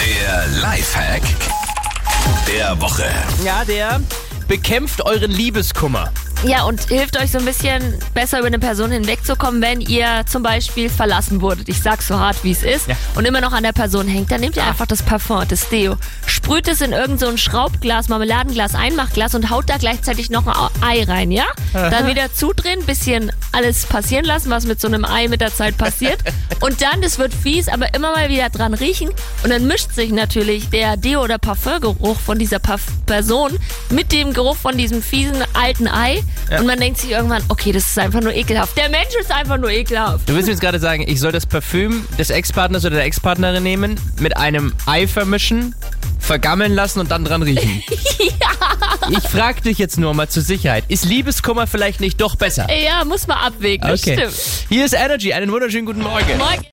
Der Lifehack der Woche. Ja, der bekämpft euren Liebeskummer. Ja, und hilft euch so ein bisschen besser über eine Person hinwegzukommen, wenn ihr zum Beispiel verlassen wurdet. Ich sag's so hart, wie es ist. Ja. Und immer noch an der Person hängt. Dann nehmt ihr einfach das Parfum, das Deo. Sprüht es in irgend so ein Schraubglas, Marmeladenglas, Einmachglas und haut da gleichzeitig noch ein Ei rein, ja? Dann wieder zudrehen, bisschen alles passieren lassen, was mit so einem Ei mit der Zeit passiert. Und dann, das wird fies, aber immer mal wieder dran riechen. Und dann mischt sich natürlich der Deo- oder Parfumgeruch von dieser Parf Person mit dem Geruch von diesem fiesen alten Ei. Und man denkt sich irgendwann, okay, das ist einfach nur ekelhaft. Der Mensch ist einfach nur ekelhaft. Du willst mir jetzt gerade sagen, ich soll das Parfüm des Ex-Partners oder der Ex-Partnerin nehmen, mit einem Ei vermischen, vergammeln lassen und dann dran riechen. ja. Ich frag dich jetzt nur mal zur Sicherheit. Ist Liebeskummer vielleicht nicht doch besser? Ja, muss man abwägen, das stimmt. Hier ist Energy. Einen wunderschönen guten Morgen. Morgen.